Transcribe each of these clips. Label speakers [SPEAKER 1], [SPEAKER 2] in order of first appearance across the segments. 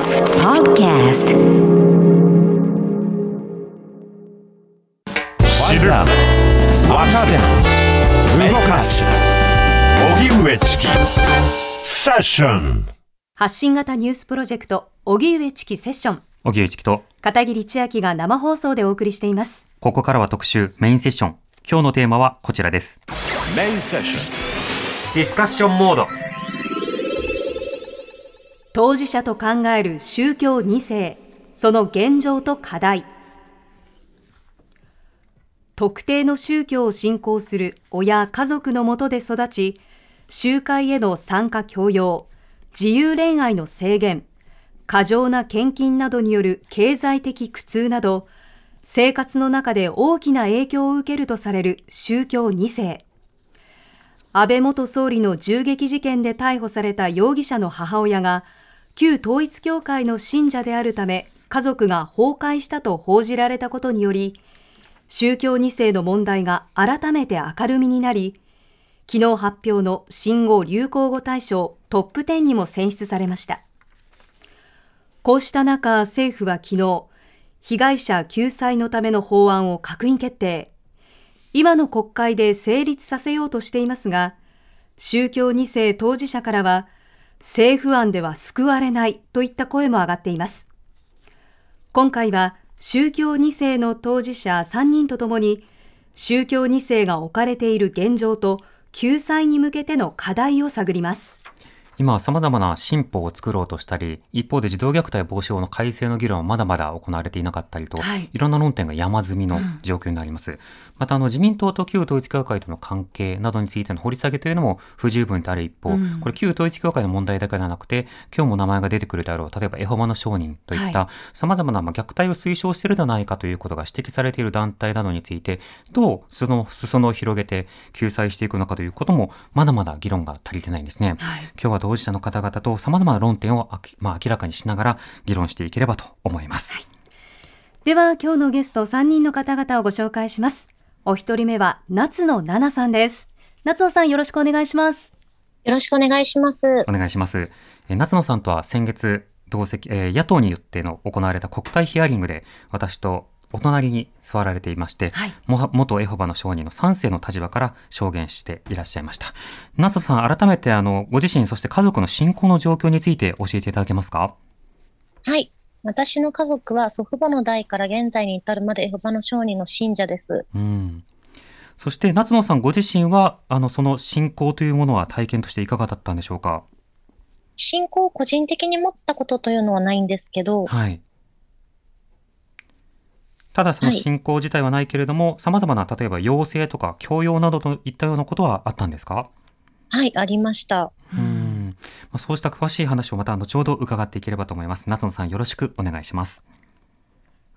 [SPEAKER 1] TBS Podcast.
[SPEAKER 2] 知る若手動かす荻上チキセッション
[SPEAKER 3] 発信型ニュースプロジェクト荻上チキセッション
[SPEAKER 4] 荻上チキと、
[SPEAKER 3] 片桐千秋が生放送でお送りしています。
[SPEAKER 4] ここからは特集メインセッション。今日のテーマはこちらです。
[SPEAKER 2] メインセッシ
[SPEAKER 4] ディスカッションモード。
[SPEAKER 3] 当事者と考える宗教2世その現状と課題。特定の宗教を信仰する親家族のもとで育ち集会への参加強要自由恋愛の制限過剰な献金などによる経済的苦痛など生活の中で大きな影響を受けるとされる宗教2世。安倍元総理の銃撃事件で逮捕された容疑者の母親が旧統一教会の信者であるため家族が崩壊したと報じられたことにより宗教2世の問題が改めて明るみになり昨日発表の新語・流行語大賞トップ10にも選出されました。こうした中政府は昨日被害者救済のための法案を閣議決定。今の国会で成立させようとしていますが、宗教2世当事者からは、政府案では救われないといった声も上がっています。今回は宗教2世の当事者3人とともに、宗教2世が置かれている現状と救済に向けての課題を探ります。
[SPEAKER 4] 今、様々な新法を作ろうとしたり、一方で児童虐待防止法の改正の議論はまだまだ行われていなかったりと、
[SPEAKER 3] はい。
[SPEAKER 4] い、ろんな論点が山積みの状況になります。また、あの、自民党と旧統一教会との関係などについての掘り下げというのも不十分である一方、
[SPEAKER 3] うん。
[SPEAKER 4] これ旧統一教会の問題だけではなくて、今日も名前が出てくるであろう、例えばエホバの商人といった、様々なまあ虐待を推奨しているではないかということが指摘されている団体などについて、どうその裾野を広げて救済していくのかということも、まだまだ議論が足りてないんですね。
[SPEAKER 3] はい。
[SPEAKER 4] 今日は当事者の方々と様々な論点をあき、まあ、明らかにしながら議論していければと思います。
[SPEAKER 3] では今日のゲスト3人の方々をご紹介します。お一人目は夏野奈々さんです。夏野さんよろしくお願いします。
[SPEAKER 5] よろしくお願いします。
[SPEAKER 4] お願いします。えー夏野さんとは先月、同席、えー野党によっての行われた国対ヒアリングで、私とお隣に座られていまして、
[SPEAKER 3] はい
[SPEAKER 4] もは元エホバの証人の3世の立場から証言していらっしゃいました。夏野さん、改めてあの、ご自身、そして家族の信仰の状況について教えていただけますか？
[SPEAKER 5] はい。私の家族は祖父母の代から現在に至るまでエホバの証人の信者です。
[SPEAKER 4] うん。そして、夏野さんご自身は、あの、その信仰というものは体験としていかがだったんでしょうか？
[SPEAKER 5] 信仰を個人的に持ったことというのはないんですけど、
[SPEAKER 4] はい。ただその
[SPEAKER 5] はい
[SPEAKER 4] 信仰自体はないけれども、様々な例えば要請とか教養などといったようなことはあったんですか？
[SPEAKER 5] はい、ありました。
[SPEAKER 4] うん。まあ、そうした詳しい話をまた後ほど伺っていければと思います。夏野さんよろしくお願いします。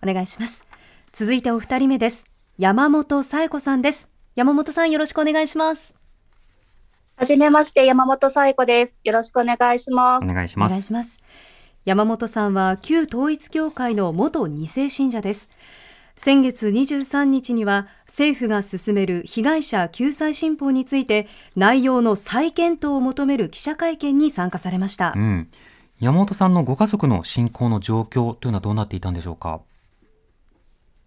[SPEAKER 3] お願いします。続いてお二人目です。山本紗恵子さんです。山本さんよろしくお願いします。
[SPEAKER 6] はじめまして、山本彩子です。よろしくお願いしま
[SPEAKER 4] お
[SPEAKER 6] す。
[SPEAKER 4] 願いします。
[SPEAKER 3] お願いします。山本さんは旧統一教会の元二世信者です。先月23日には政府が進める被害者救済新法について内容の再検討を求める記者会見に参加されました
[SPEAKER 4] う。ん。山本さんのご家族の信仰の状況というのはどうなっていたんでしょうか？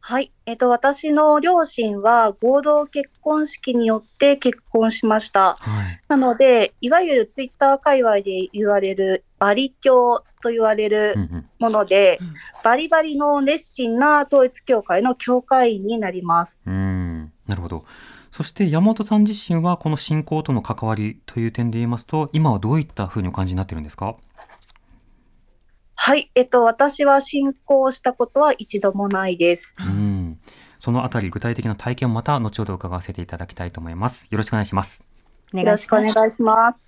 [SPEAKER 6] はい。えっと、私の両親は合同結婚式によって結婚しました。
[SPEAKER 4] はい。
[SPEAKER 6] なので、いわゆるツイッター界隈で言われるバリ教と言われる。もので、
[SPEAKER 3] うん
[SPEAKER 6] バリバリの熱心な統一教会の教会員になります。
[SPEAKER 4] うん。なるほど。そして山本さん自身はこの信仰との関わりという点で言いますと、今はどういったふうにお感じになっているんですか？
[SPEAKER 6] はい。えっと、私は信仰したことは一度もないです。
[SPEAKER 4] うん。そのあたり具体的な体験をまた後ほど伺わせていただきたいと思います。よろしくお願いします。
[SPEAKER 3] お
[SPEAKER 6] よろしくお願いします。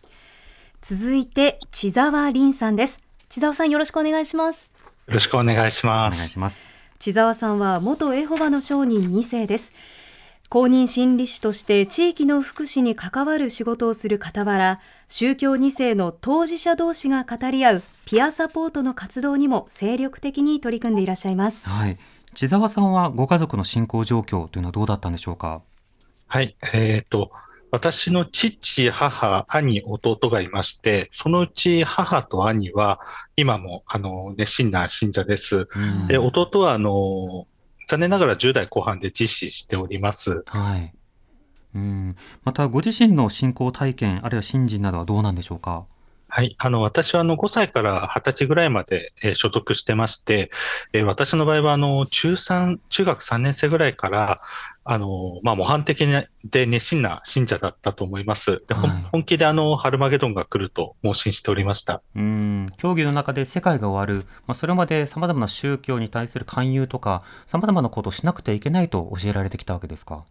[SPEAKER 3] 続いて千沢凛さんです。千沢さんよろしくお願いします。
[SPEAKER 7] よろしくお願いし
[SPEAKER 4] お願い
[SPEAKER 7] ます。
[SPEAKER 4] します。
[SPEAKER 3] 千沢さんは元エホバの証人2世です。公認心理師として地域の福祉に関わる仕事をする傍ら、宗教2世の当事者同士が語り合うピアサポートの活動にも精力的に取り組んでいらっしゃいます。
[SPEAKER 4] はい。千沢さんはご家族の信仰状況というのはどうだったんでしょうか？
[SPEAKER 7] はい。えっ、と、
[SPEAKER 1] 私の父、母、兄、弟がいまして、そのうち母と兄は今もあの熱心な信者です。
[SPEAKER 4] うん
[SPEAKER 1] で、弟はあの、残念ながら10代後半で自死しております。
[SPEAKER 4] はい。うん。また、ご自身の信仰体験、あるいは信心などはどうなんでしょうか？
[SPEAKER 1] はい。あの、私はあの5歳から20歳ぐらいまで、えー所属してまして、えー私の場合はあの、中3、中学3年生ぐらいから、あの、まあ、模範的で熱心な信者だったと思います。で本気であの、ハルマゲドンが来ると盲信しておりました。
[SPEAKER 4] うん。競技の中で世界が終わる、まあ、それまで様々な宗教に対する勧誘とか、様々なことをしなくてはいけないと教えられてきたわけですか？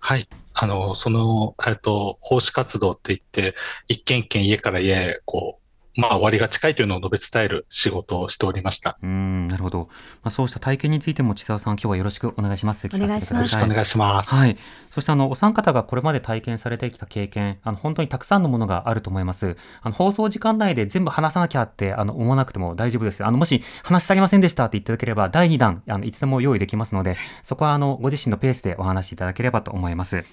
[SPEAKER 1] はい。あの、その、えっと、奉仕活動って言って、一軒一軒家から家へ、こう、まあ、終わりが近いというのを述べ伝える仕事をしておりました。
[SPEAKER 4] うん、なるほど。まあ、そうした体験についても、千沢さん、今日はよろしくお願いします。
[SPEAKER 3] お願いします
[SPEAKER 1] よろしくお願いします。
[SPEAKER 4] はい。そして、あの、お三方がこれまで体験されてきた経験、あの、本当にたくさんのものがあると思います。あの、放送時間内で全部話さなきゃって、あの、思わなくても大丈夫です。あの、もし、話し足りませんでしたって言っていただければ、第2弾、あの、いつでも用意できますので、そこは、あの、ご自身のペースでお話しいただければと思います。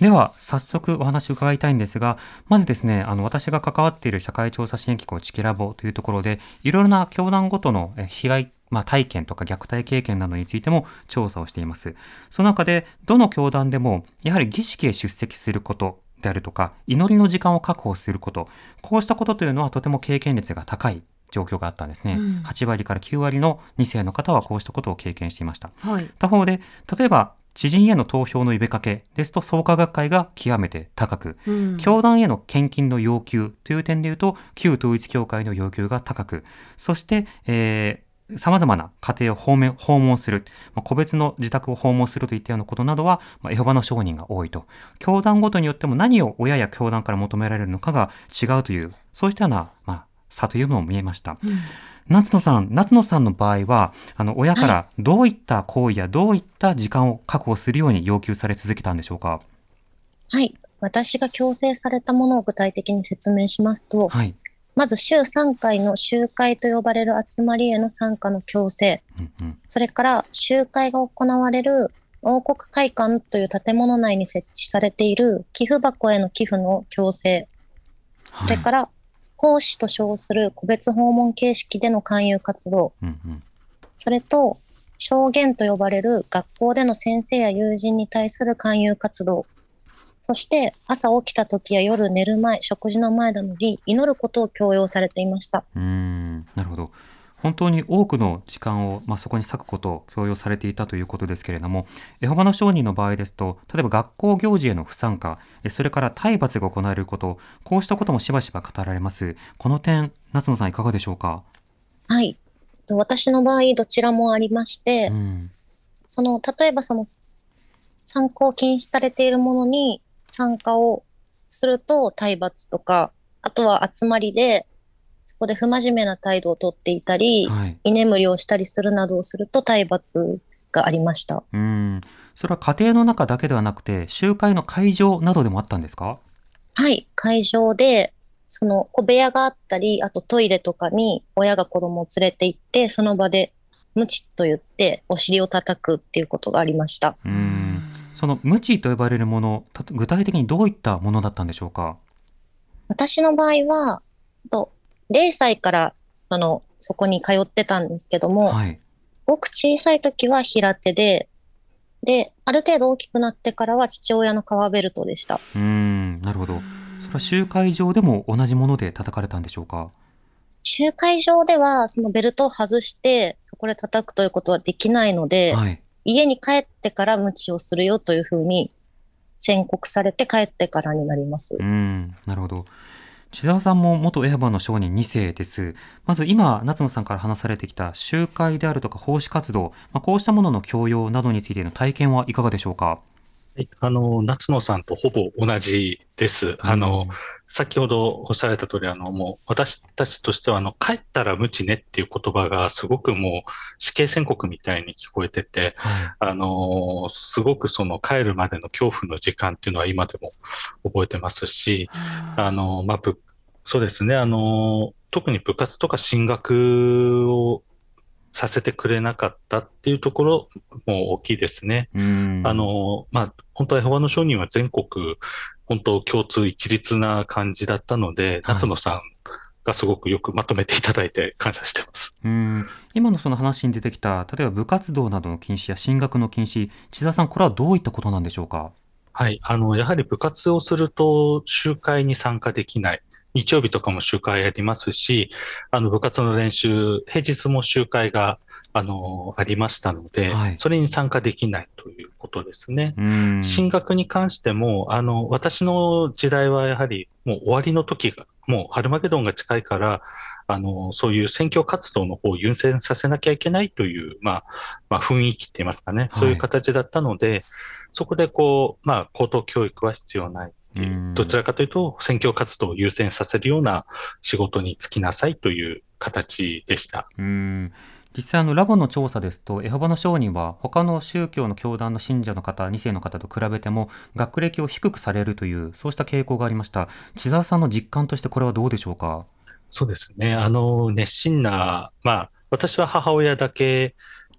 [SPEAKER 4] では、早速お話を伺いたいんですが、まずですね、あの、私が関わっている社会調査支援機構チキラボというところで、いろいろな教団ごとのえ被害、まあ、体験とか虐待経験などについても調査をしています。その中で、どの教団でも、やはり儀式へ出席することであるとか、祈りの時間を確保すること、こうしたことというのはとても経験率が高い状況があったんですね。
[SPEAKER 3] うん
[SPEAKER 4] 8割から9割の2世の方はこうしたことを経験していました。
[SPEAKER 3] はい。
[SPEAKER 4] 他方で、例えば、知人への投票の呼びかけですと創価学会が極めて高く、
[SPEAKER 3] うん
[SPEAKER 4] 教団への献金の要求という点で言うと、旧統一教会の要求が高く、そして、えー様々な家庭を訪問訪問する、まあ個別の自宅を訪問するといったようなことなどは、まあエホバの証人が多いと。教団ごとによっても何を親や教団から求められるのかが違うという、そうしたような、まあ、差というのも見えました。
[SPEAKER 3] うん
[SPEAKER 4] 夏野さん、夏野さんの場合は、あの、親からどういった行為やどういった時間を確保するように要求され続けたんでしょうか？
[SPEAKER 5] はい。私が強制されたものを具体的に説明しますと、
[SPEAKER 4] はい。
[SPEAKER 5] まず週3回の集会と呼ばれる集まりへの参加の強制、
[SPEAKER 4] うんうん。そ
[SPEAKER 5] それから集会が行われる王国会館という建物内に設置されている寄付箱への寄付の強制、それから奉仕と称する個別訪問形式での勧誘活動、
[SPEAKER 4] うんうん。
[SPEAKER 5] それと証言と呼ばれる学校での先生や友人に対する勧誘活動、そして朝起きた時や夜寝る前、食事の前などに祈ることを強要されていました。
[SPEAKER 4] うーん、なるほど。本当に多くの時間を、まあ、そこに割くことを強要されていたということですけれども、エホバの証人の場合ですと、例えば学校行事への不参加、えそれから体罰が行われること、こうしたこともしばしば語られます。この点、夏野さんいかがでしょうか？
[SPEAKER 5] はい。と私の場合、どちらもありまして、
[SPEAKER 4] うん。
[SPEAKER 5] その、例えばその、参考禁止されているものに参加をすると体罰とか、あとは集まりで、そこで不真面目な態度をとっていたり、
[SPEAKER 4] はい。
[SPEAKER 5] 居眠りをしたりするなどをすると体罰がありました。
[SPEAKER 4] うん。それは家庭の中だけではなくて、集会の会場などでもあったんですか？
[SPEAKER 5] はい、会場で、その小部屋があったり、あとトイレとかに親が子供を連れて行って、その場で無知と言ってお尻を叩くっていうことがありました。
[SPEAKER 4] うん。その無知と呼ばれるもの、た具体的にどういったものだったんでしょうか？
[SPEAKER 5] 私の場合は、と0歳からその、そこに通ってたんですけども、
[SPEAKER 4] はい。
[SPEAKER 5] ごく小さい時は平手で、で、ある程度大きくなってからは父親の革ベルトでした。
[SPEAKER 4] うーん、なるほど。それは集会場でも同じもので叩かれたんでしょうか？
[SPEAKER 5] 集会場ではそのベルトを外してそこで叩くということはできないので、
[SPEAKER 4] はい。
[SPEAKER 5] 家に帰ってから無知をするよというふうに宣告されて帰ってからになります
[SPEAKER 4] う。ん、なるほど。千沢さんも元エハバの商人2世です。まず今、夏野さんから話されてきた集会であるとか奉仕活動、まあ、こうしたものの教養などについての体験はいかがでしょうか？
[SPEAKER 1] あの、夏野さんとほぼ同じです。あの、先ほどおっしゃられた通り、あの、もう私たちとしては、あの、帰ったら無知ねっていう言葉がすごくもう死刑宣告みたいに聞こえてて、
[SPEAKER 4] は
[SPEAKER 1] あの、すごくその帰るまでの恐怖の時間っていうのは今でも覚えてますし、あの、まあ、ぶそうですね、あの、特に部活とか進学をさせてくれなかったっていうところも大きいですね。あ、の、まあ、本当はエホバの商人は全国、本当共通一律な感じだったので、夏野さんがすごくよくまとめていただいて感謝してます。
[SPEAKER 4] うん今のその話に出てきた、例えば部活動などの禁止や進学の禁止、千田さん、これはどういったことなんでしょうか？
[SPEAKER 1] はい。あの、やはり部活をすると集会に参加できない。日曜日とかも集会ありますし、あの部活の練習、平日も集会があのありましたので、はい、それに参加できないということですね。進学に関しても、あの私の時代はやはりもう終わりの時が、もうハルマゲドンが近いから、あのそういう選挙活動の方を優先させなきゃいけないという、まあ、まあ、雰囲気って言いますかね、そういう形だったので、はい、そこでこう、まあ、高等教育は必要ない。どちらかというと、選挙活動を優先させるような仕事に就きなさいという形でした。
[SPEAKER 4] うん。実際ラボの調査ですとエホバの証人は他の宗教の教団の信者の方2世の方と比べても学歴を低くされるというそうした傾向がありました。千沢さんの実感としてこれはどうでしょうか？
[SPEAKER 1] そうですね。あの熱心なまあ私は母親だけ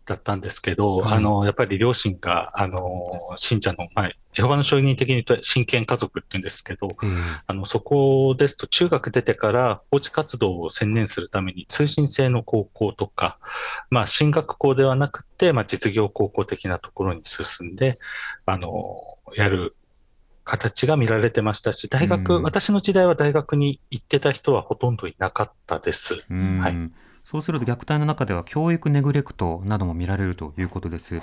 [SPEAKER 1] だったんですけど、はい、あの、やっぱり両親が、あの、信者の、まあ、エホバの証人的に言うと親権家族って言うんですけど、あの、そこですと中学出てから放置活動を専念するために通信制の高校とか、まあ、進学校ではなくて、まあ、実業高校的なところに進んで、あの、やる形が見られてましたし、大学、うん、私の時代は大学に行ってた人はほとんどいなかったです。はい。
[SPEAKER 4] そうすると虐待の中では教育ネグレクトなども見られるということです。うん、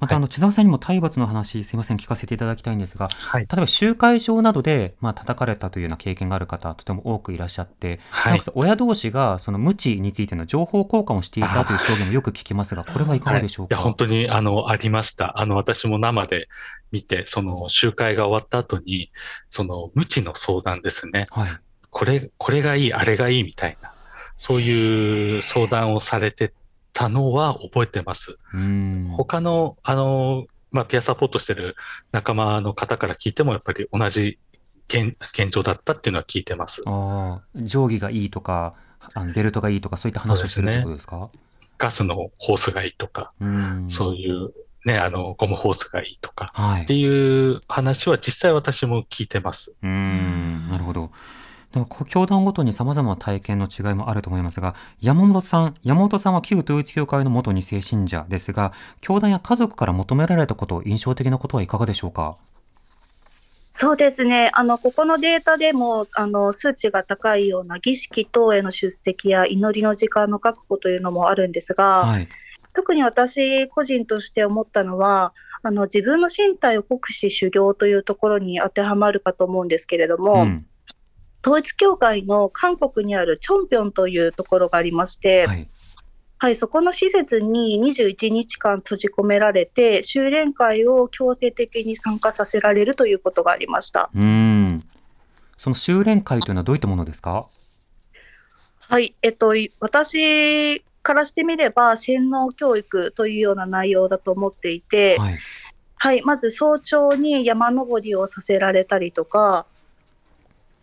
[SPEAKER 4] また、あの、千沢さんにも体罰の話、すいません、聞かせていただきたいんですが、はい、例えば集会場などで、まあ、叩かれたというような経験がある方、とても多くいらっしゃって、はい、親同士が、その無知についての情報交換をしていたという証言もよく聞きますが、これはいかがでしょうか、
[SPEAKER 1] はい、いや、本当に、あの、ありました。あの、私も生で見て、その集会が終わった後に、その無知の相談ですね。はい、これ、これがいい、あれがいいみたいな。そういう相談をされてたのは覚えてます。他の、あの、まあ、ピアサポートしてる仲間の方から聞いても、やっぱり同じ現現状だったっていうのは聞いてます。
[SPEAKER 4] あ定規がいいとか、あの ベルトがいいとか、そういった話をするってことですか、ね、
[SPEAKER 1] ガスのホースがいいとか、うそういうね、あの、ゴムホースがいいとか、はい、っていう話は実際私も聞いてます。
[SPEAKER 4] うん、なるほど。教団ごとに様々な体験の違いもあると思いますが、山本さん、山本さんは旧統一教会の元2世信者ですが、教団や家族から求められたこと、印象的なことはいかがでしょうか？
[SPEAKER 6] そうですね。あの、ここのデータでも、あの、数値が高いような儀式等への出席や祈りの時間の確保というのもあるんですが、はい、特に私個人として思ったのは、あの、自分の身体を酷使修行というところに当てはまるかと思うんですけれども、うん統一教会の韓国にあるチョンピョンというところがありまして、はい、はい、そこの施設に21日間閉じ込められて、修練会を強制的に参加させられるということがありました。
[SPEAKER 4] うん。その修練会というのはどういったものですか？
[SPEAKER 6] はい、えっと、私からしてみれば、洗脳教育というような内容だと思っていて、はい、はい、まず早朝に山登りをさせられたりとか、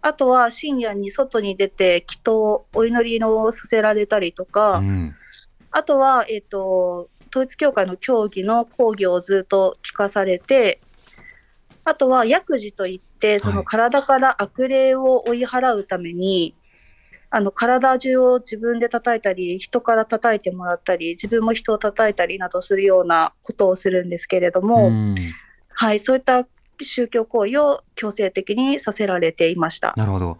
[SPEAKER 6] あとは深夜に外に出て祈祷、お祈りのさせられたりとか、うん、あとは、えっ、ー、と、統一教会の教義の講義をずっと聞かされて、あとは薬事といって、その体から悪霊を追い払うために、はい、あの体中を自分で叩いたり、人から叩いてもらったり、自分も人を叩いたりなどするようなことをするんですけれども、うん、はい、そういった宗教行為を強制的にさせられていました。
[SPEAKER 4] なるほど。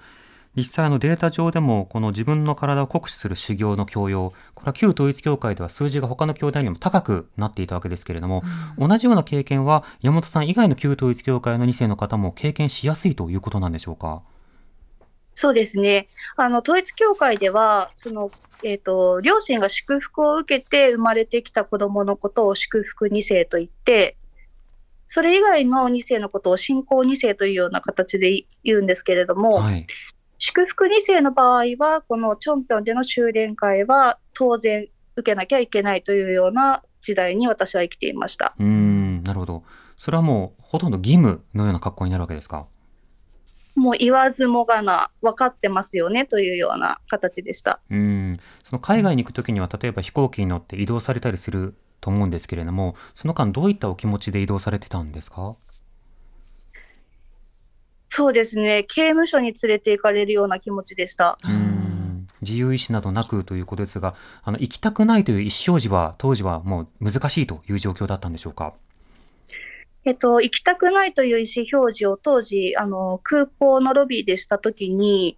[SPEAKER 4] 実際のデータ上でも、この自分の体を酷使する修行の強要、これは旧統一教会では数字が他の教団よりも高くなっていたわけですけれども、うん、同じような経験は山本さん以外の旧統一教会の2世の方も経験しやすいということなんでしょうか？
[SPEAKER 6] そうですね。あの、統一教会では、その、えっ、ー、と、両親が祝福を受けて生まれてきた子供のことを祝福2世と言って、それ以外の2世のことを信仰2世というような形で言うんですけれども、はい、祝福2世の場合は、このチョンピョンでの修練会は当然受けなきゃいけないというような時代に私は生きていました。
[SPEAKER 4] うんなるほど。それはもうほとんど義務のような格好になるわけですか？
[SPEAKER 6] もう言わずもがな、分かってますよねというような形でした。
[SPEAKER 4] うんその海外に行くときには、例えば飛行機に乗って移動されたりすると思うんですけれども、その間どういったお気持ちで移動されてたんですか？
[SPEAKER 6] そうですね。刑務所に連れて行かれるような気持ちでした。
[SPEAKER 4] うん自由意志などなくということですが、あの行きたくないという意思表示は当時はもう難しいという状況だったんでしょうか？
[SPEAKER 6] えっと、行きたくないという意思表示を当時、あの、空港のロビーでしたときに、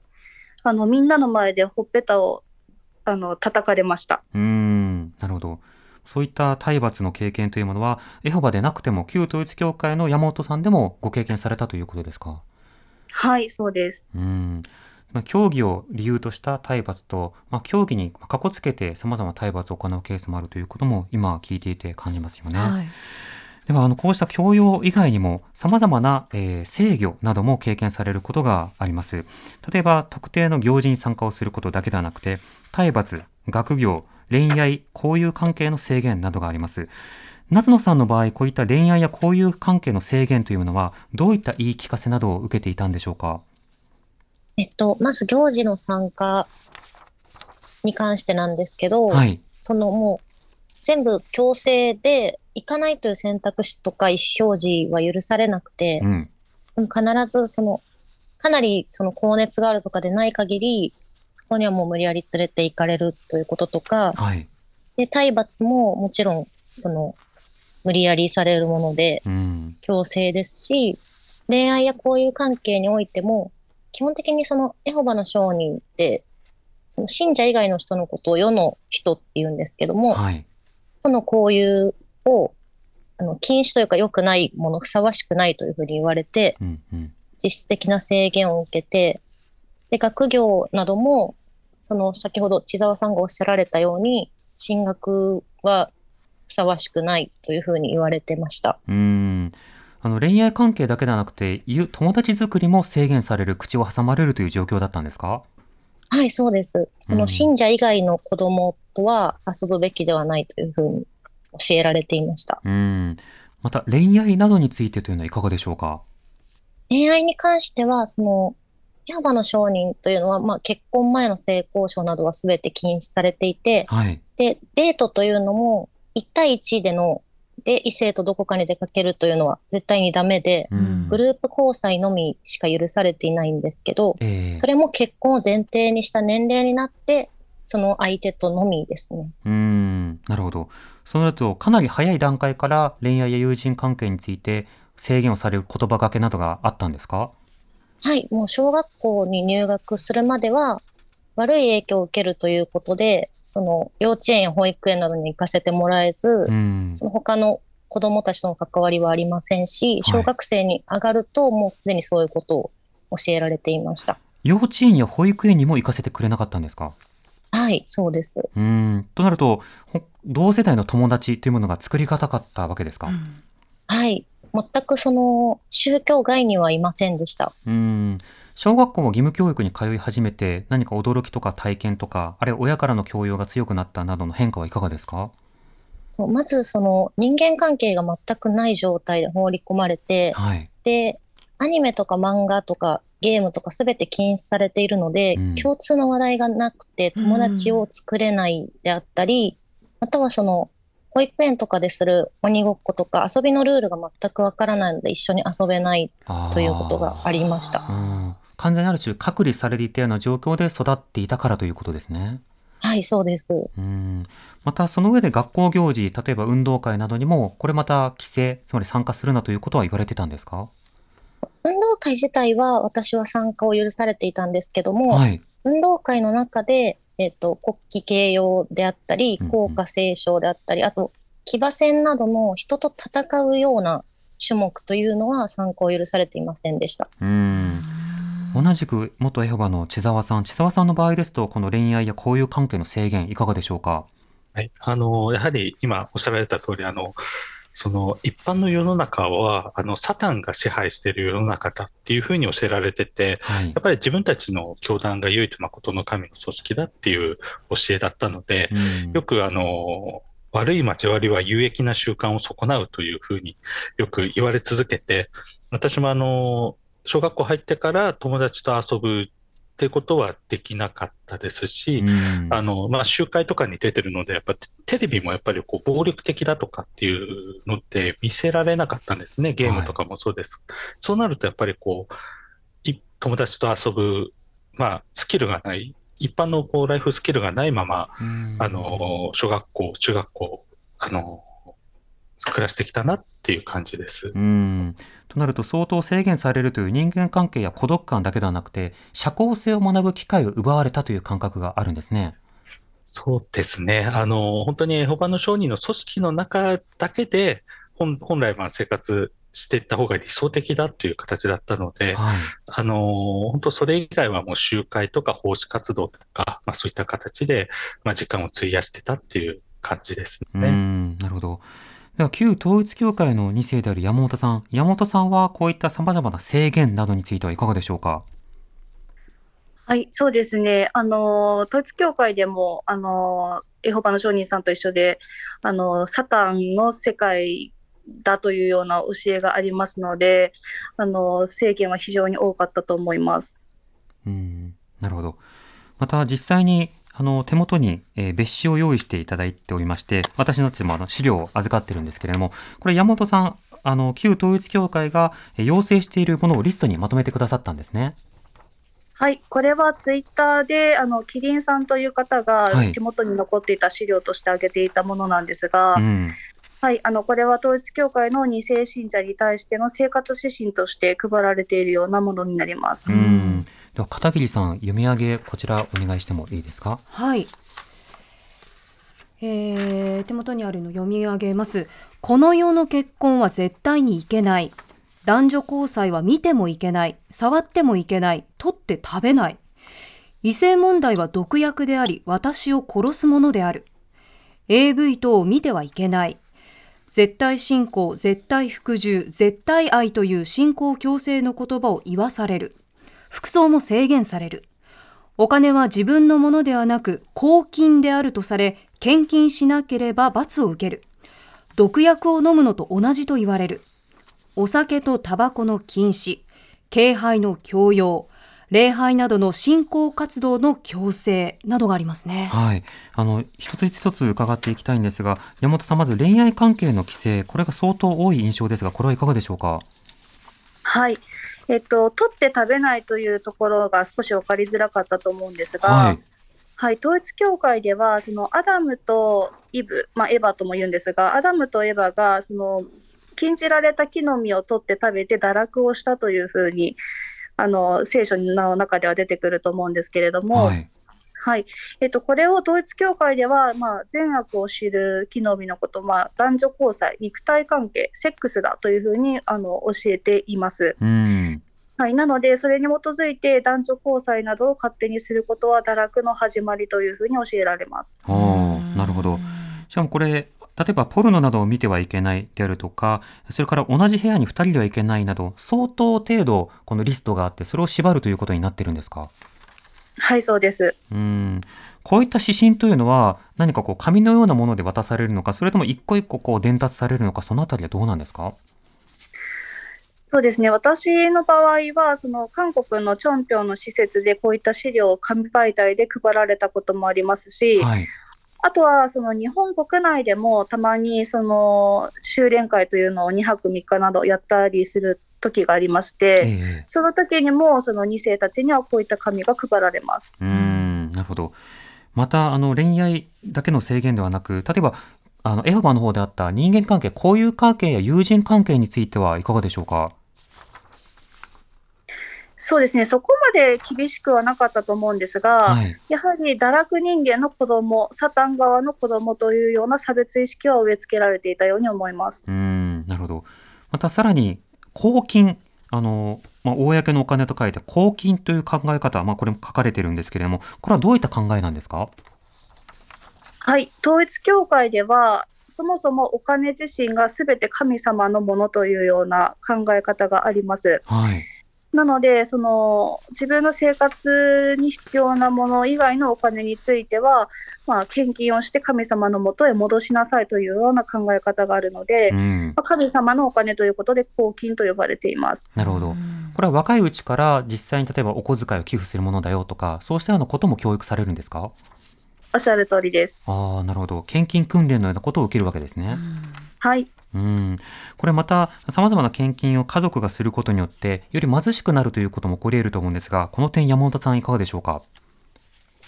[SPEAKER 6] あの、みんなの前でほっぺたを、あの、叩かれました。
[SPEAKER 4] うーん、なるほど。そういった体罰の経験というものは、エホバでなくても旧統一教会の山本さんでもご経験されたということですか？
[SPEAKER 6] はい、そうです。
[SPEAKER 4] うん。まあ、競技を理由とした体罰と、まあ、競技にかこつけて様々な体罰を行うケースもあるということも今聞いていて感じますよね。
[SPEAKER 3] はい。
[SPEAKER 4] では、あの、こうした教養以外にも、様々な、えー制御なども経験されることがあります。例えば、特定の行事に参加をすることだけではなくて、体罰、学業、恋愛、交友関係の制限などがあります。夏野さんの場合、こういった恋愛や交友関係の制限というのは、どういった言い聞かせなどを受けていたんでしょうか？
[SPEAKER 5] えっと、まず行事の参加に関してなんですけど、
[SPEAKER 4] はい。
[SPEAKER 5] そのもう全部強制で行かないという選択肢とか意思表示は許されなくて
[SPEAKER 4] う、ん。
[SPEAKER 5] 必ずその、かなりその高熱があるとかでない限り、そこにはもう無理やり連れて行かれるということとか、
[SPEAKER 4] はい。
[SPEAKER 5] で、体罰ももちろん、その、無理やりされるもので
[SPEAKER 4] うん。
[SPEAKER 5] 強制ですし、恋愛や交友関係においても、基本的にそのエホバの証人って、その信者以外の人のことを世の人って言うんですけども、
[SPEAKER 4] はい。
[SPEAKER 5] 世の交友をあの禁止というか良くないもの、ふさわしくないというふうに言われて、
[SPEAKER 4] うん。うん。
[SPEAKER 5] 実質的な制限を受けて、で、学業なども、その先ほど千沢さんがおっしゃられたように、進学はふさわしくないというふうに言われてました。
[SPEAKER 4] うーん。あの、恋愛関係だけではなくて、ゆ友達作りも制限される、口を挟まれるという状況だったんですか？
[SPEAKER 5] はい、そうです。そ
[SPEAKER 4] うん
[SPEAKER 5] の信者以外の子供とは遊ぶべきではないというふうに教えられていました。
[SPEAKER 4] うーん。また、恋愛などについてというのはいかがでしょうか？
[SPEAKER 5] 恋愛に関しては、その、ヤバの商人というのは、まあ、結婚前の性交渉などは全て禁止されていて、
[SPEAKER 4] はい。
[SPEAKER 5] で、デートというのも、1対1での、で、異性とどこかに出かけるというのは絶対にダメで、
[SPEAKER 4] うん
[SPEAKER 5] グループ交際のみしか許されていないんですけど、
[SPEAKER 4] ええ
[SPEAKER 5] それも結婚を前提にした年齢になって、その相手とのみですね。
[SPEAKER 4] うーん。なるほど。そうなると、かなり早い段階から恋愛や友人関係について制限をされる言葉がけなどがあったんですか？
[SPEAKER 5] はい、もう小学校に入学するまでは、悪い影響を受けるということで、その幼稚園や保育園などに行かせてもらえず、
[SPEAKER 4] うん。
[SPEAKER 5] その他の子供たちとの関わりはありませんし、小学生に上がるともうすでにそういうことを教えられていました。
[SPEAKER 4] 幼稚園や保育園にも行かせてくれなかったんですか？
[SPEAKER 5] はい、そうです。
[SPEAKER 4] うーん。となると、ほ同世代の友達というものが作りがたかったわけですか？
[SPEAKER 5] はい、全くその宗教外にはいませんでした。
[SPEAKER 4] うーん。小学校も義務教育に通い始めて何か驚きとか体験とか、あるいは親からの教養が強くなったなどの変化はいかがですか？
[SPEAKER 5] そうまずその人間関係が全くない状態で放り込まれて、
[SPEAKER 4] はい。
[SPEAKER 5] で、アニメとか漫画とかゲームとかすべて禁止されているので、
[SPEAKER 4] うん
[SPEAKER 5] 共通の話題がなくて友達を作れないであったり、またはその保育園とかでする鬼ごっことか遊びのルールが全くわからないので一緒に遊べないということがありました。
[SPEAKER 4] うん。完全にある種隔離されていたような状況で育っていたからということですね。
[SPEAKER 5] はい、そうです。
[SPEAKER 4] うん。またその上で学校行事、例えば運動会などにも、これまた規制、つまり参加するなということは言われてたんですか？
[SPEAKER 5] 運動会自体は私は参加を許されていたんですけども、
[SPEAKER 4] はい。
[SPEAKER 5] 運動会の中で、えっと、国旗掲揚であったり
[SPEAKER 4] うんうん、
[SPEAKER 5] 校歌斉唱であったり、あと、騎馬戦などの人と戦うような種目というのは参考を許されていませんでした。
[SPEAKER 4] うん。同じく元エホバの千沢さん、千沢さんの場合ですと、この恋愛や交友関係の制限、いかがでしょうか？
[SPEAKER 1] はい。あの、やはり今おっしゃられた通り、あの、その一般の世の中は、あの、サタンが支配している世の中だっていうふうに教えられてて、
[SPEAKER 4] はい
[SPEAKER 1] やっ。ぱり自分たちの教団が唯一誠の神の組織だっていう教えだったので、
[SPEAKER 4] うん
[SPEAKER 1] よくあの、悪い交わりは有益な習慣を損なうというふうによく言われ続けて、私もあの、小学校入ってから友達と遊ぶってことはできなかったですし、
[SPEAKER 4] うん
[SPEAKER 1] あの、まあ、集会とかに出てるので、やっぱテレビもやっぱりこう暴力的だとかっていうのって見せられなかったんですね。ゲームとかもそうです。そうなるとやっぱりこう、友達と遊ぶ、まあ、スキルがない、一般のこうライフスキルがないまま、あの、小学校、中学校、あの、暮らしてきたなっていう感じです。
[SPEAKER 4] うんとなると相当制限されるという人間関係や孤独感だけではなくて社交性を学ぶ機会を奪われたという感覚があるんですね。
[SPEAKER 1] そうですね。あの、本当にエホバの商人の組織の中だけで、本本来まあ生活していった方が理想的だという形だったので、はい、あの、本当それ以外はもう集会とか奉仕活動とか、まあそういった形で、まあ時間を費やしてたっていう感じですね。
[SPEAKER 4] なるほど。では旧統一教会の2世である山本さん、山本さんはこういった様々な制限などについてはいかがでしょうか？
[SPEAKER 6] はい、そうですね。あの、統一教会でも、あの、エホバの商人さんと一緒で、あの、サタンの世界だというような教えがありますので、あの、制限は非常に多かったと思います。
[SPEAKER 4] うん、なるほど。また実際にあの、手元に、えー、別紙を用意していただいておりまして、私のちもあの資料を預かってるんですけれども、これ山本さん、あの、旧統一教会が要請しているものをリストにまとめてくださったんですね。
[SPEAKER 6] はい、これはツイッターで、あの、キリンさんという方が手元に残っていた資料として挙げていたものなんですが、はい、うん、はい、あの、これは統一教会の2世信者に対しての生活指針として配られているようなものになります。うん
[SPEAKER 4] では片桐さん読み上げこちらお願いしてもいいですか？
[SPEAKER 3] はい。えー、手元にあるの読み上げます。この世の結婚は絶対にいけない。男女交際は見てもいけない。触ってもいけない。取って食べない。異性問題は毒薬であり私を殺すものである。AV 等を見てはいけない。絶対信仰、絶対服従、絶対愛という信仰強制の言葉を言わされる。服装も制限される。お金は自分のものではなく公金であるとされ、献金しなければ罰を受ける。毒薬を飲むのと同じと言われる。お酒とタバコの禁止、敬拝の強要、礼拝などの信仰活動の強制などがありますね。
[SPEAKER 4] はい。あの、一つ一つ伺っていきたいんですが、山本さん、まず恋愛関係の規制、これが相当多い印象ですが、これはいかがでしょうか？
[SPEAKER 6] はい。えっと、取って食べないというところが少し分かりづらかったと思うんですが、はい、はい、統一教会では、そのアダムとイブ、まあ、エヴァとも言うんですが、アダムとエヴァが、その、禁じられた木の実を取って食べて堕落をしたというふうに、あの、聖書の中では出てくると思うんですけれども、はいはい。えっと、これを統一教会では、まあ、善悪を知る木の実のこと、まあ、男女交際、肉体関係、セックスだというふうに、あの、教えています。うんはい、なので、それに基づいて男女交際などを勝手にすることは堕落の始まりというふうに教えられます。
[SPEAKER 4] あなるほど。しかもこれ、例えばポルノなどを見てはいけないであるとか、それから同じ部屋に2人ではいけないなど、相当程度このリストがあって、それを縛るということになってるんですか？
[SPEAKER 6] はい、そうです。
[SPEAKER 4] うん。こういった指針というのは、何かこう紙のようなもので渡されるのか、それとも一個一個こう伝達されるのか、そのあたりはどうなんですか？
[SPEAKER 6] そうですね、私の場合は、その韓国のチョンピョンの施設でこういった資料を紙媒体で配られたこともありますし、はい、あとはその日本国内でもたまにその修練会というのを2泊3日などやったりする時がありまして、えー、その時にもその2世たちにはこういった紙が配られます。
[SPEAKER 4] うんなるほど。またあの恋愛だけの制限ではなく例えばあのエホバの方であった人間関係交友関係や友人関係についてはいかがでしょうか？
[SPEAKER 6] そうですね、そこまで厳しくはなかったと思うんですが、はい、やはり堕落人間の子供サタン側の子供というような差別意識は植え付けられていたように思います。
[SPEAKER 4] うんなるほど。またさらに公金、あの、まあ、公のお金と書いて公金という考え方、まあ、これも書かれてるんですけれども、これはどういった考えなんですか？
[SPEAKER 6] はい、統一教会では、そもそもお金自身がすべて神様のものというような考え方があります。はいなので、その自分の生活に必要なもの以外のお金については、まあ、献金をして神様のもとへ戻しなさいというような考え方があるので、うん、まあ、神様のお金ということで公金と呼ばれています。
[SPEAKER 4] なるほど。これは若いうちから実際に例えばお小遣いを寄付するものだよとか、そうしたようなことも教育されるんですか？
[SPEAKER 6] おっしゃる通りです。
[SPEAKER 4] ああ、なるほど。献金訓練のようなことを受けるわけですね。
[SPEAKER 6] はい。
[SPEAKER 4] うん、これまた様々な献金を家族がすることによってより貧しくなるということも起こり得ると思うんですがこの点山本さんいかがでしょうか？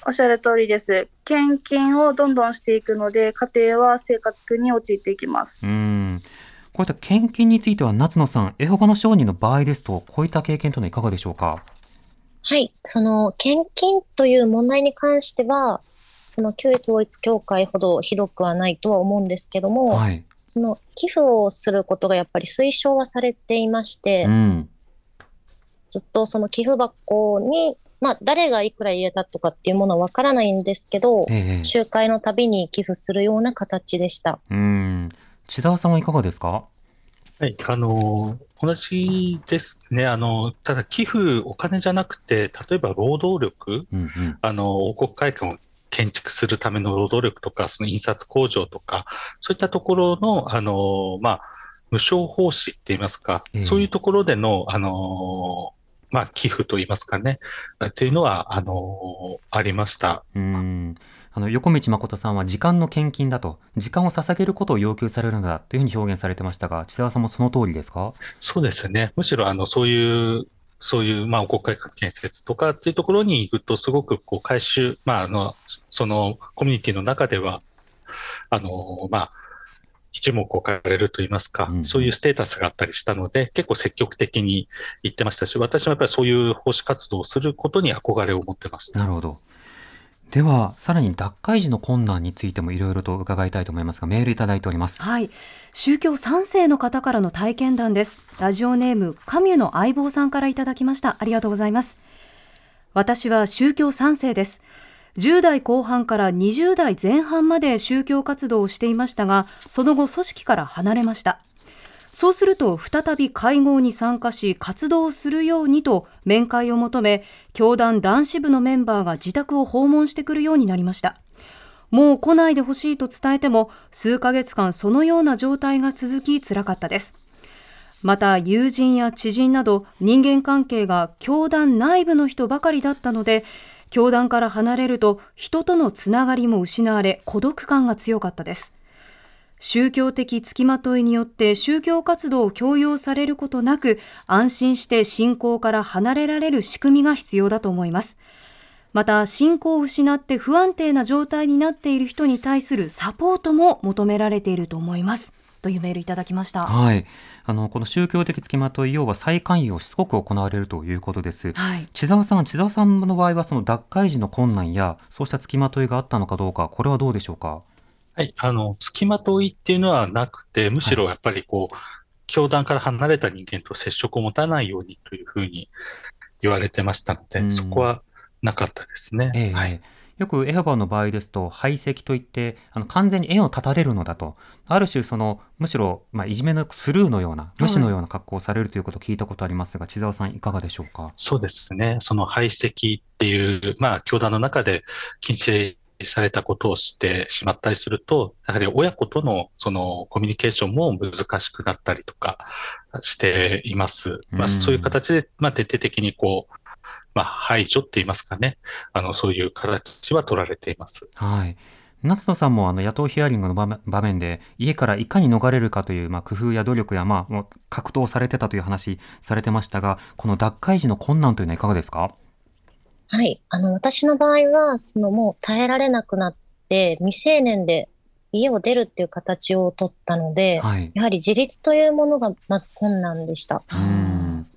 [SPEAKER 6] おっしゃる通りです。献金をどんどんしていくので、家庭は生活苦に陥っていきます。
[SPEAKER 4] うん。こういった献金については、夏野さん、エホバの商人の場合ですと、こういった経験というのはいかがでしょうか？
[SPEAKER 5] はい。その、献金という問題に関しては、その旧統一教会ほどひどくはないとは思うんですけども、はい、その寄付をすることがやっぱり推奨はされていまして、うん、ずっとその寄付箱にまあ、誰がいくら入れたとかっていうものはわからないんですけど、ええ、集会のたびに寄付するような形でした。
[SPEAKER 4] うん。千田さんはいかがですか？
[SPEAKER 1] はい、あの、同じですね。あの、ただ寄付、お金じゃなくて、例えば労働力、うんうん、あの、王国会館を建築するための労働力とか、その印刷工場とか、そういったところの、あの、まあ、無償奉仕って言いますか、えそういうところでの、あの、まあ、寄付といいますかね、っていうのは、あの、ありました。
[SPEAKER 4] うんあの横道誠さんは時間の献金だと、時間を捧げることを要求されるんだというふうに表現されてましたが、千沢さんもその通りですか？
[SPEAKER 1] そうですね。むしろあのそういう、そういう、まあ、国会建設とかっていうところに行くと、すごくこう回収、まあ、あの、そのコミュニティの中では、あの、まあ、一目置かれると言いますか、うん、そういうステータスがあったりしたので、結構積極的に言ってましたし、私もやっぱりそういう奉仕活動をすることに憧れを持ってました。
[SPEAKER 4] なるほど。では、さらに脱会時の困難についてもいろいろと伺いたいと思いますが、メールいただいております。
[SPEAKER 3] はい。宗教3世の方からの体験談です。ラジオネーム、カミュの相棒さんからいただきました。ありがとうございます。私は宗教3世です。10代後半から20代前半まで宗教活動をしていましたが、その後組織から離れました。そうすると再び会合に参加し活動するようにと面会を求め、教団男子部のメンバーが自宅を訪問してくるようになりました。もう来ないでほしいと伝えても、数ヶ月間そのような状態が続き辛かったです。また友人や知人など人間関係が教団内部の人ばかりだったので教団から離れると人とのつながりも失われ孤独感が強かったです宗教的付きまといによって宗教活動を強要されることなく安心して信仰から離れられる仕組みが必要だと思いますまた信仰を失って不安定な状態になっている人に対するサポートも求められていると思いますというメールいただきました。
[SPEAKER 4] はい。あの、この宗教的付きまとい、要は再勧誘をしつこく行われるということです。はい。千沢さん、千沢さんの場合は、その脱会時の困難や、そうした付きまといがあったのかどうか、これはどうでしょうか？
[SPEAKER 1] はい。あの、付きまといっていうのはなくて、むしろやっぱりこう、はい、教団から離れた人間と接触を持たないようにというふうに言われてましたので、そこはなかったですね。
[SPEAKER 4] えはい。よくエホバの場合ですと、排斥といって、あの完全に縁を断たれるのだと。ある種、その、むしろ、まあ、いじめのスルーのような、無視のような格好をされるということを聞いたことありますが、千沢さん、いかがでしょうか？
[SPEAKER 1] そうですね。その排斥っていう、まあ、教団の中で禁止されたことをしてしまったりすると、やはり親子とのそのコミュニケーションも難しくなったりとかしています。まあ、そういう形で、まあ、徹底的にこう、まあ、排除って言いますかね、あの、そういう形は取られています。
[SPEAKER 4] はい。夏野さんもあの野党ヒアリングの場面で家からいかに逃れるかというまあ工夫や努力やまあ格闘されてたという話されてましたが、この脱会時の困難というのはいかがですか？
[SPEAKER 5] はい。あの、私の場合は、そのもう耐えられなくなって、未成年で家を出るっていう形を取ったので、はい、やはり自立というものがまず困難でした。うん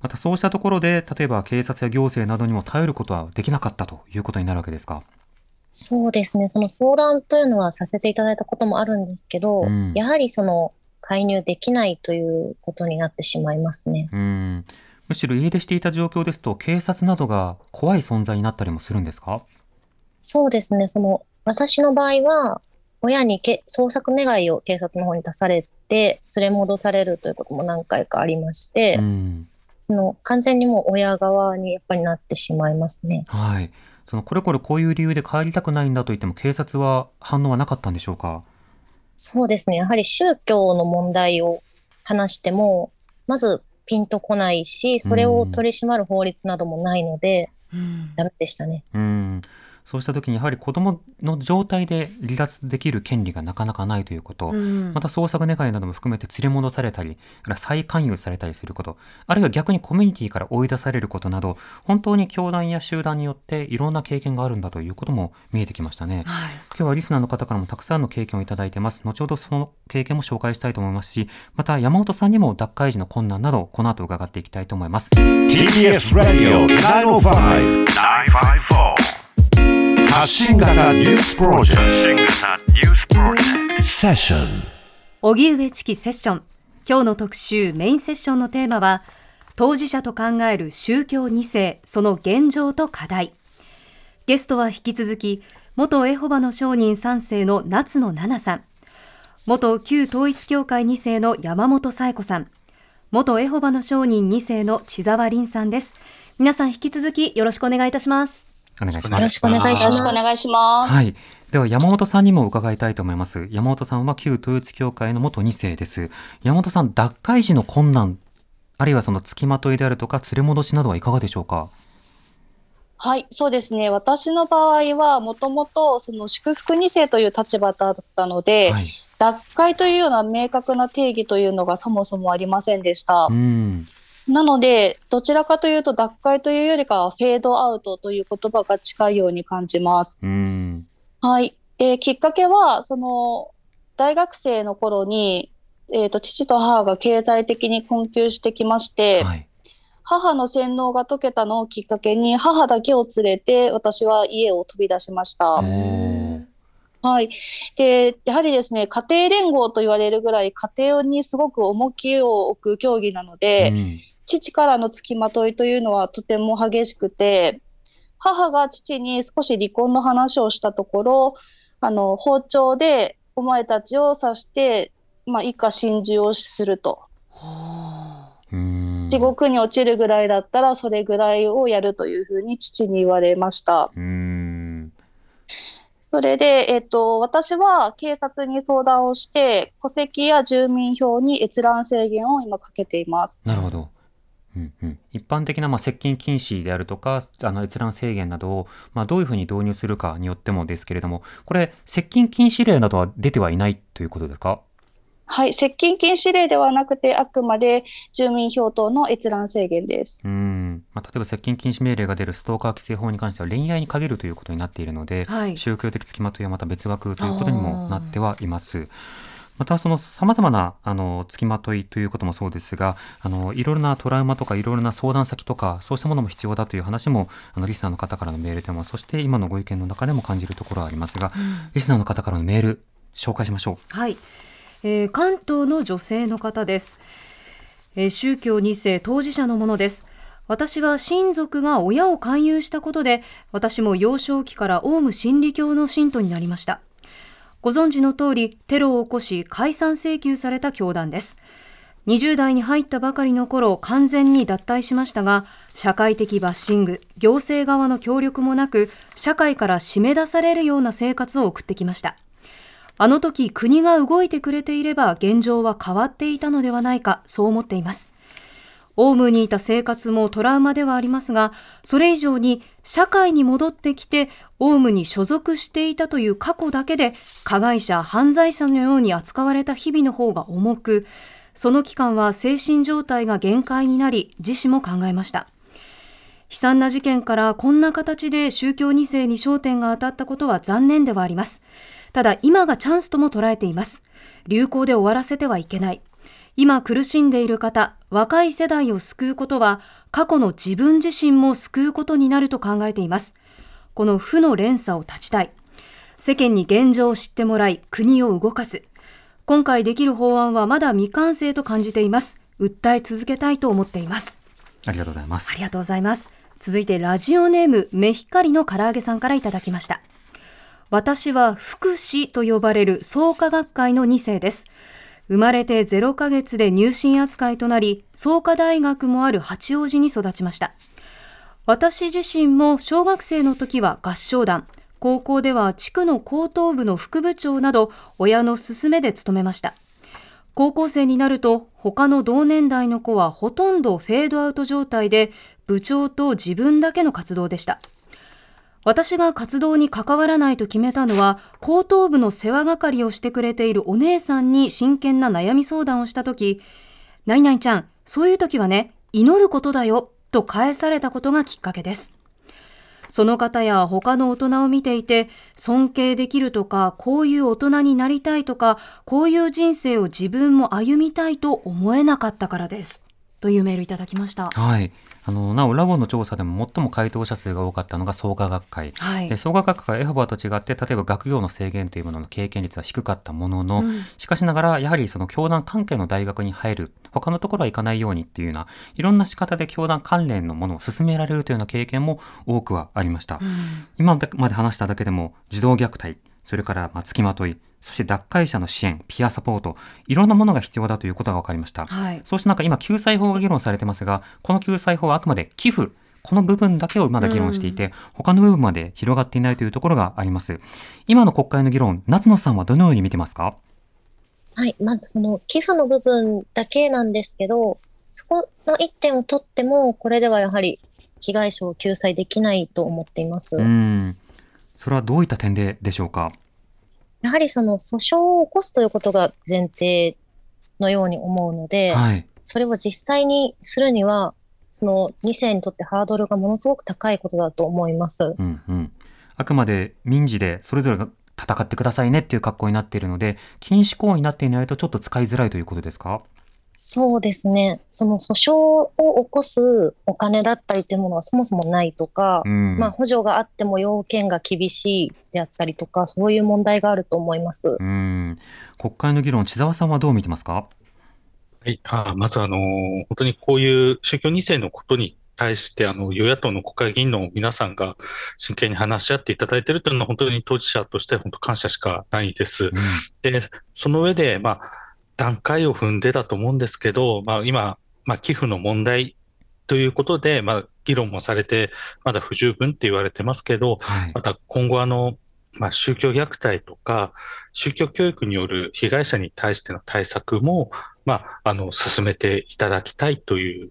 [SPEAKER 4] またそうしたところで、例えば警察や行政などにも頼ることはできなかったということになるわけですか？
[SPEAKER 5] そうですね。その相談というのはさせていただいたこともあるんですけど、うん、やはりその介入できないということになってしまいますね。
[SPEAKER 4] うんむしろ家出していた状況ですと、警察などが怖い存在になったりもするんですか？
[SPEAKER 5] そうですね。その、私の場合は、親にけ捜索願いを警察の方に出されて、連れ戻されるということも何回かありまして、うん、その完全にもう親側にやっぱりなってしまいますね。
[SPEAKER 4] はい。そのこれこれこういう理由で帰りたくないんだと言っても警察は反応はなかったんでしょうか？
[SPEAKER 5] そうですね。やはり宗教の問題を話しても、まずピンとこないし、それを取り締まる法律などもないので、うん、ダメでしたね。
[SPEAKER 4] うんそうした時にやはり子供の状態で離脱できる権利がなかなかないということ、うん、また捜索願いなども含めて連れ戻されたり、再勧誘されたりすること、あるいは逆にコミュニティから追い出されることなど、本当に教団や集団によっていろんな経験があるんだということも見えてきましたね。はい、今日はリスナーの方からもたくさんの経験をいただいてます。後ほどその経験も紹介したいと思いますし、また山本さんにも脱会時の困難など、この後伺っていきたいと思います。
[SPEAKER 2] TBS Radio 905 954発信型ニュースプロジェクト。セッション
[SPEAKER 3] 荻上チキセッション。今日の特集メインセッションのテーマは当事者と考える宗教2世その現状と課題。ゲストは引き続き元エホバの証人3世の夏野奈々さん。元旧統一教会2世の山本紗子さん。元エホバの証人2世の千沢凛さんです。皆さん引き続きよろしくお願いいたします。
[SPEAKER 4] お願いします。
[SPEAKER 5] よろしくお願いします。よろしくお願いします。
[SPEAKER 4] はい。では山本さんにも伺いたいと思います。山本さんは旧統一教会の元2世です。山本さん、脱会時の困難、あるいはその付きまといであるとか、連れ戻しなどはいかがでしょうか？
[SPEAKER 6] はい、そうですね。私の場合は、もともと、その祝福2世という立場だったので、はい、脱会というような明確な定義というのがそもそもありませんでした。うんなので、どちらかというと、脱会というよりかは、フェードアウトという言葉が近いように感じます。うんはい。で、きっかけは、その、大学生の頃に、えっ、ー、と、父と母が経済的に困窮してきまして、はい、母の洗脳が解けたのをきっかけに、母だけを連れて、私は家を飛び出しました。はい。で、やはりですね、家庭連合と言われるぐらい家庭にすごく重きを置く競技なので、うん、父からの付きまといというのはとても激しくて、母が父に少し離婚の話をしたところ、あの、包丁でお前たちを刺して、まあ、以下心中をすると。地獄に落ちるぐらいだったらそれぐらいをやるというふうに父に言われました。それで、えっと、私は警察に相談をして、戸籍や住民票に閲覧制限を今かけています。
[SPEAKER 4] なるほど。うんうん、一般的なまあ接近禁止であるとか、あの閲覧制限などを、まあ、どういうふうに導入するかによってもですけれども、これ、接近禁止令などは出てはいないということですか？
[SPEAKER 6] はい、接近禁止令ではなくて、あくまで住民票等の閲覧制限です。
[SPEAKER 4] うんまあ、例えば接近禁止命令が出るストーカー規制法に関しては恋愛に限るということになっているので、はい、宗教的付きまといはまた別枠ということにもなってはいます。またその様々なあの付きまといということもそうですが、あのいろいろなトラウマとかいろいろな相談先とかそうしたものも必要だという話もあのリスナーの方からのメールでも、そして今のご意見の中でも感じるところはありますが、うん、リスナーの方からのメール紹介しましょ
[SPEAKER 3] う。はい。えー、関東の女性の方です、えー、宗教2世当事者のものです私は親族が親を勧誘したことで私も幼少期からオウム真理教の信徒になりましたご存知の通りテロを起こし解散請求された教団です20代に入ったばかりの頃完全に脱退しましたが社会的バッシング行政側の協力もなく社会から締め出されるような生活を送ってきましたあの時国が動いてくれていれば現状は変わっていたのではないか、そう思っています。オウムにいた生活もトラウマではありますが、それ以上に社会に戻ってきて、オウムに所属していたという過去だけで、加害者、犯罪者のように扱われた日々の方が重く、その期間は精神状態が限界になり、自身も考えました。悲惨な事件からこんな形で宗教2世に焦点が当たったことは残念ではあります。ただ今がチャンスとも捉えています。流行で終わらせてはいけない。今苦しんでいる方、若い世代を救うことは、過去の自分自身も救うことになると考えています。この負の連鎖を断ちたい。世間に現状を知ってもらい、国を動かす。今回できる法案はまだ未完成と感じています。訴え続けたいと思っています。
[SPEAKER 4] ありがとうございます。
[SPEAKER 3] ありがとうございます。続いてラジオネーム、メヒカリの唐揚げさんからいただきました。私は福祉と呼ばれる創価学会の2世です。生まれて0ヶ月で入信扱いとなり、創価大学もある八王子に育ちました。私自身も小学生の時は合唱団、高校では地区の高等部の副部長など親の勧めで務めました。高校生になると他の同年代の子はほとんどフェードアウト状態で部長と自分だけの活動でした。私が活動に関わらないと決めたのは、後頭部の世話係をしてくれているお姉さんに真剣な悩み相談をしたとき、何々ちゃん、そういう時はね、祈ることだよ、と返されたことがきっかけです。その方や他の大人を見ていて、尊敬できるとか、こういう大人になりたいとか、こういう人生を自分も歩みたいと思えなかったからです。というメールいただきました。
[SPEAKER 4] はい。あのなおラボの調査でも最も回答者数が多かったのが創価学会、はい、で創価学会はエホバと違って例えば学業の制限というものの経験率は低かったものの、うん、しかしながらやはりその教団関係の大学に入る他のところは行かないようにっていうようないろんな仕方で教団関連のものを進められるというような経験も多くはありました、うん、今まで話しただけでも児童虐待それからまあ付きまといそして脱会者の支援、ピアサポート、いろんなものが必要だということが分かりました。はい、そうした中、今、救済法が議論されてますが、この救済法はあくまで寄付、この部分だけをまだ議論していて、うん、他の部分まで広がっていないというところがあります。今の国会の議論、夏野さんはどのように見てますか？
[SPEAKER 5] はい、まずその寄付の部分だけなんですけど、そこの一点を取っても、これではやはり被害者を救済できないと思っています。う
[SPEAKER 4] ん。それはどういった点ででしょうか？
[SPEAKER 5] やはりその訴訟を起こすということが前提のように思うので、はい、それを実際にするには、その2世にとってハードルがものすごく高いことだと思います。
[SPEAKER 4] うんうん、あくまで民事でそれぞれが戦ってくださいねっていう格好になっているので、禁止行為になっていないとちょっと使いづらいということですか？
[SPEAKER 5] そうですね。その訴訟を起こすお金だったりというものはそもそもないとか、うん、まあ補助があっても要件が厳しいであったりとか、そういう問題があると思います。う
[SPEAKER 4] ん国会の議論、千沢さんはどう見てますか？は
[SPEAKER 1] い、あまずあの、本当にこういう宗教2世のことに対して、あの、与野党の国会議員の皆さんが真剣に話し合っていただいているというのは、本当に当事者として本当感謝しかないです。うん、で、その上で、まあ、段階を踏んでだと思うんですけど、まあ、今、まあ、寄付の問題ということで、まあ、議論もされて、まだ不十分って言われてますけど、はい、また今後あの、まあ、宗教虐待とか、宗教教育による被害者に対しての対策も、まあ、あの、進めていただきたいという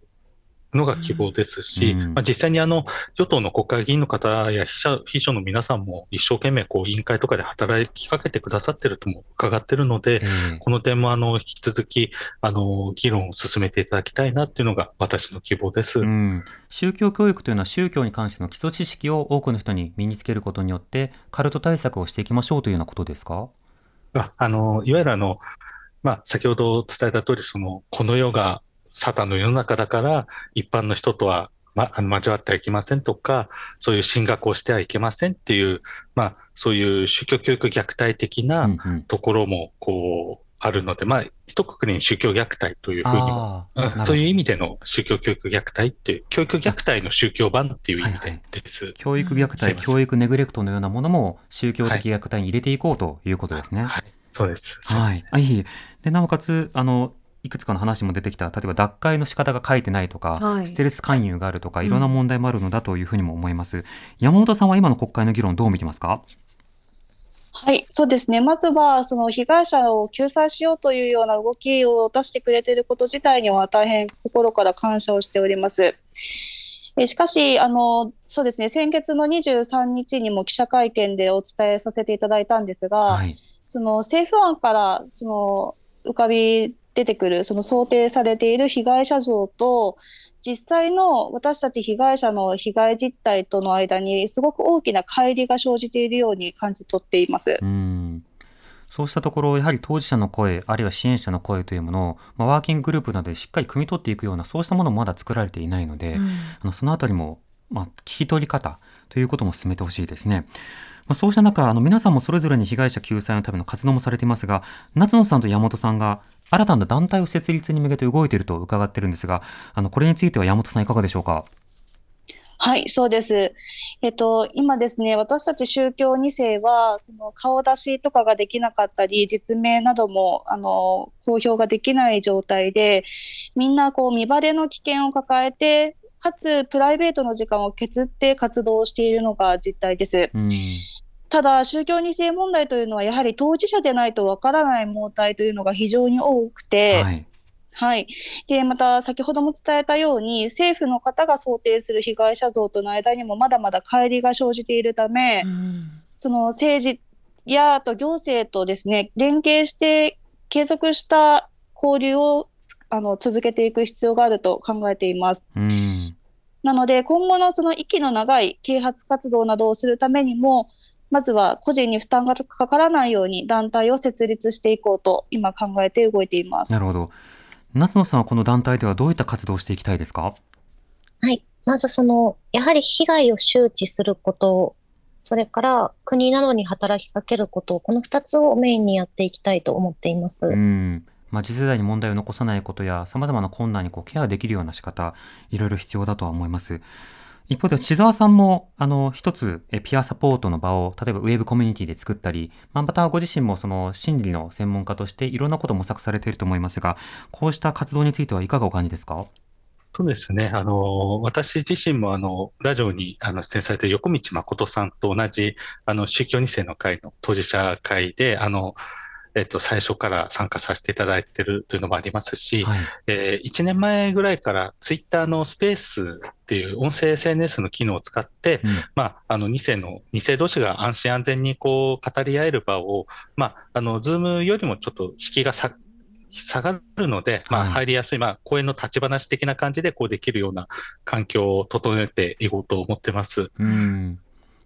[SPEAKER 1] のが希望ですし、うん、まあ、実際にあの与党の国会議員の方や秘書秘書の皆さんも一生懸命こう委員会とかで働きかけてくださってるとも伺ってるので、うん、この点もあの引き続きあの議論を進めていただきたいなっていうのが私の希望です、う
[SPEAKER 4] ん、宗教教育というのは宗教に関しての基礎知識を多くの人に身につけることによってカルト対策をしていきましょうというようなことですか？
[SPEAKER 1] ああのいわゆるあのまあ、先ほど伝えた通り、その、この世がサタンの世の中だから、一般の人とは、ま、あの交わってはいけませんとか、そういう進学をしてはいけませんっていう、まあ、そういう宗教教育虐待的なところも、こう、あるので、まあ、一括りに宗教虐待というふうにも、そういう意味での宗教教育虐待っていう、教育虐待の宗教版っていう意味です。はいはい、
[SPEAKER 4] 教育虐待、教育ネグレクトのようなものも宗教的虐待に入れていこうということですね。はい、はい、
[SPEAKER 1] そうです。
[SPEAKER 4] はい。あ、いい。で、なおかつ、あの、いくつかの話も出てきた。例えば脱会の仕方が書いてないとか、はい、ステルス勧誘があるとかいろんな問題もあるのだというふうにも思います、うん、山本さんは今の国会の議論どう見てますか？
[SPEAKER 6] はい、そうですね。まずは、その被害者を救済しようというような動きを出してくれていること自体には大変心から感謝をしております。えしかし、あの、そうですね、先月の23日にも記者会見でお伝えさせていただいたんですが、はい、その政府案からその浮かび出てくるその想定されている被害者像と実際の私たち被害者の被害実態との間にすごく大きな乖離が生じているように感じ取っています。
[SPEAKER 4] うんそうしたところ、やはり当事者の声、あるいは支援者の声というものを、まあ、ワーキンググループなどでしっかり汲み取っていくような、そうしたものもまだ作られていないので、うん、あのそのあたりも、まあ、聞き取り方ということも進めてほしいですね。まあ、そうした中、あの皆さんもそれぞれに被害者救済のための活動もされていますが、夏野さんと山本さんが新たな団体を設立に向けて動いていると伺っているんですが、あのこれについては山本さんいかがでしょうか？
[SPEAKER 6] はい、そうです。えっと、今ですね、私たち宗教2世は、その顔出しとかができなかったり、実名なども、あの、公表ができない状態で、みんな、こう、見バレの危険を抱えて、かつ、プライベートの時間を削って活動しているのが実態です。うんただ、宗教2世問題というのは、やはり当事者でないとわからない問題というのが非常に多くて、はいはい。で、また先ほども伝えたように、政府の方が想定する被害者像との間にもまだまだ乖離が生じているため、うん、その政治やと行政とですね、連携して継続した交流をあの続けていく必要があると考えています。うん、なので、今後のその息の長い啓発活動などをするためにも、まずは個人に負担がかからないように団体を設立していこうと今考えて動いています。
[SPEAKER 4] なるほど。夏野さんはこの団体ではどういった活動をしていきたいですか？
[SPEAKER 5] はい。まずその、やはり被害を周知すること、それから国などに働きかけること、この2つをメインにやっていきたいと思っています。う
[SPEAKER 4] ん。まあ、次世代に問題を残さないことや、様々な困難にこうケアできるような仕方、いろいろ必要だとは思います。一方で、千沢さんも、あの、一つ、ピアサポートの場を、例えばウェブコミュニティで作ったり、まあ、またご自身もその心理の専門家としていろんなことを模索されていると思いますが、こうした活動についてはいかがお感じですか？
[SPEAKER 1] そうですね。あの、私自身もあの、ラジオにあの出演されて横道誠さんと同じ、あの、宗教2世の会の当事者会で、あの、えっと、最初から参加させていただいているというのもありますし、はい、えー、1年前ぐらいからツイッターのスペースっていう音声 SNS の機能を使って、うん、まあ、あの、2世の、2世同士が安心安全にこう、語り合える場を、まあ、あの、ズームよりもちょっと敷居が下下がるので、まあ、入りやすい、まあ、公園の立ち話的な感じで、こうできるような環境を整えていこうと思ってます。
[SPEAKER 4] うん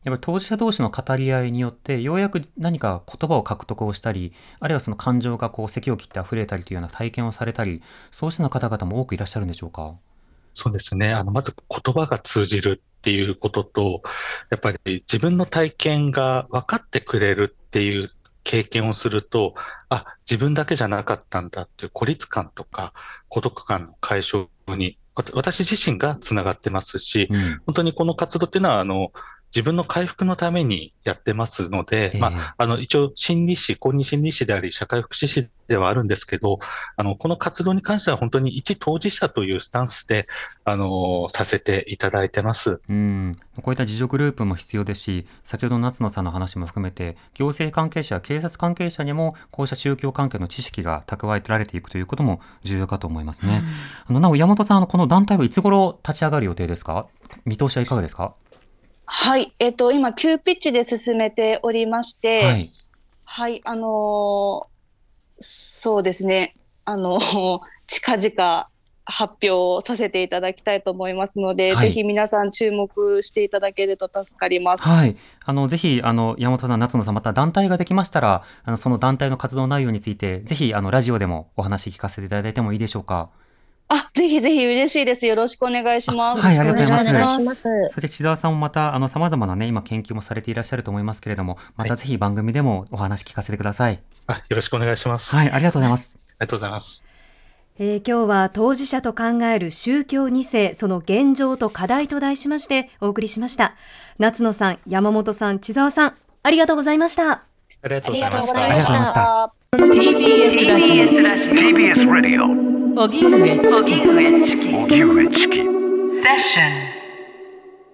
[SPEAKER 4] やっぱり当事者同士の語り合いによって、ようやく何か言葉を獲得をしたり、あるいはその感情がこう、咳を切って溢れたりというような体験をされたり、そうした方々も多くいらっしゃるんでしょうか？
[SPEAKER 1] そうですね。あの、まず言葉が通じるっていうことと、やっぱり自分の体験が分かってくれるっていう経験をすると、あ、自分だけじゃなかったんだっていう孤立感とか孤独感の解消に、私自身がつながってますし、うん、本当にこの活動っていうのは、あの、自分の回復のためにやってますので、えー、まあ、あの、一応心理師、公認心理師であり、社会福祉士ではあるんですけど、あの、この活動に関しては本当に一当事者というスタンスで、あの、させていただいてます。
[SPEAKER 4] うん。こういった自助グループも必要ですし、先ほど夏野さんの話も含めて、行政関係者、警察関係者にも、こうした宗教関係の知識が蓄えられていくということも重要かと思いますね。うん、あの、なお、山本さん、この団体はいつ頃立ち上がる予定ですか？見通しはいかがですか？
[SPEAKER 6] はい、えっ、ー、と、今、急ピッチで進めておりまして、はい、はい、あのー、そうですね、あのー、近々発表させていただきたいと思いますので、はい、ぜひ皆さん注目していただけると助かります。
[SPEAKER 4] はい。あの、ぜひ、あの、山本さん、夏野さん、また団体ができましたら、あの、その団体の活動内容について、ぜひ、あの、ラジオでもお話聞かせていただいてもいいでしょうか。
[SPEAKER 6] あ、ぜひぜひ嬉しいです。よろしくお願いします。
[SPEAKER 4] はい、ありがとうございます。ますそして千沢さんもまた、あの、様々なね、今研究もされていらっしゃると思いますけれども、またぜひ番組でもお話聞かせてください。
[SPEAKER 1] あ、よろしくお願いします。
[SPEAKER 4] はい、ありがとうございます。
[SPEAKER 1] ありがとうございます。
[SPEAKER 3] えー、今日は当事者と考える宗教2世、その現状と課題と題しましてお送りしました。夏野さん、山本さん、千沢さん、ありがとうございました。あ
[SPEAKER 1] りがとうございました。
[SPEAKER 5] ありがとうございました。
[SPEAKER 3] TBS ラジオ。
[SPEAKER 2] TBS ラジオ。
[SPEAKER 3] 荻上チキ。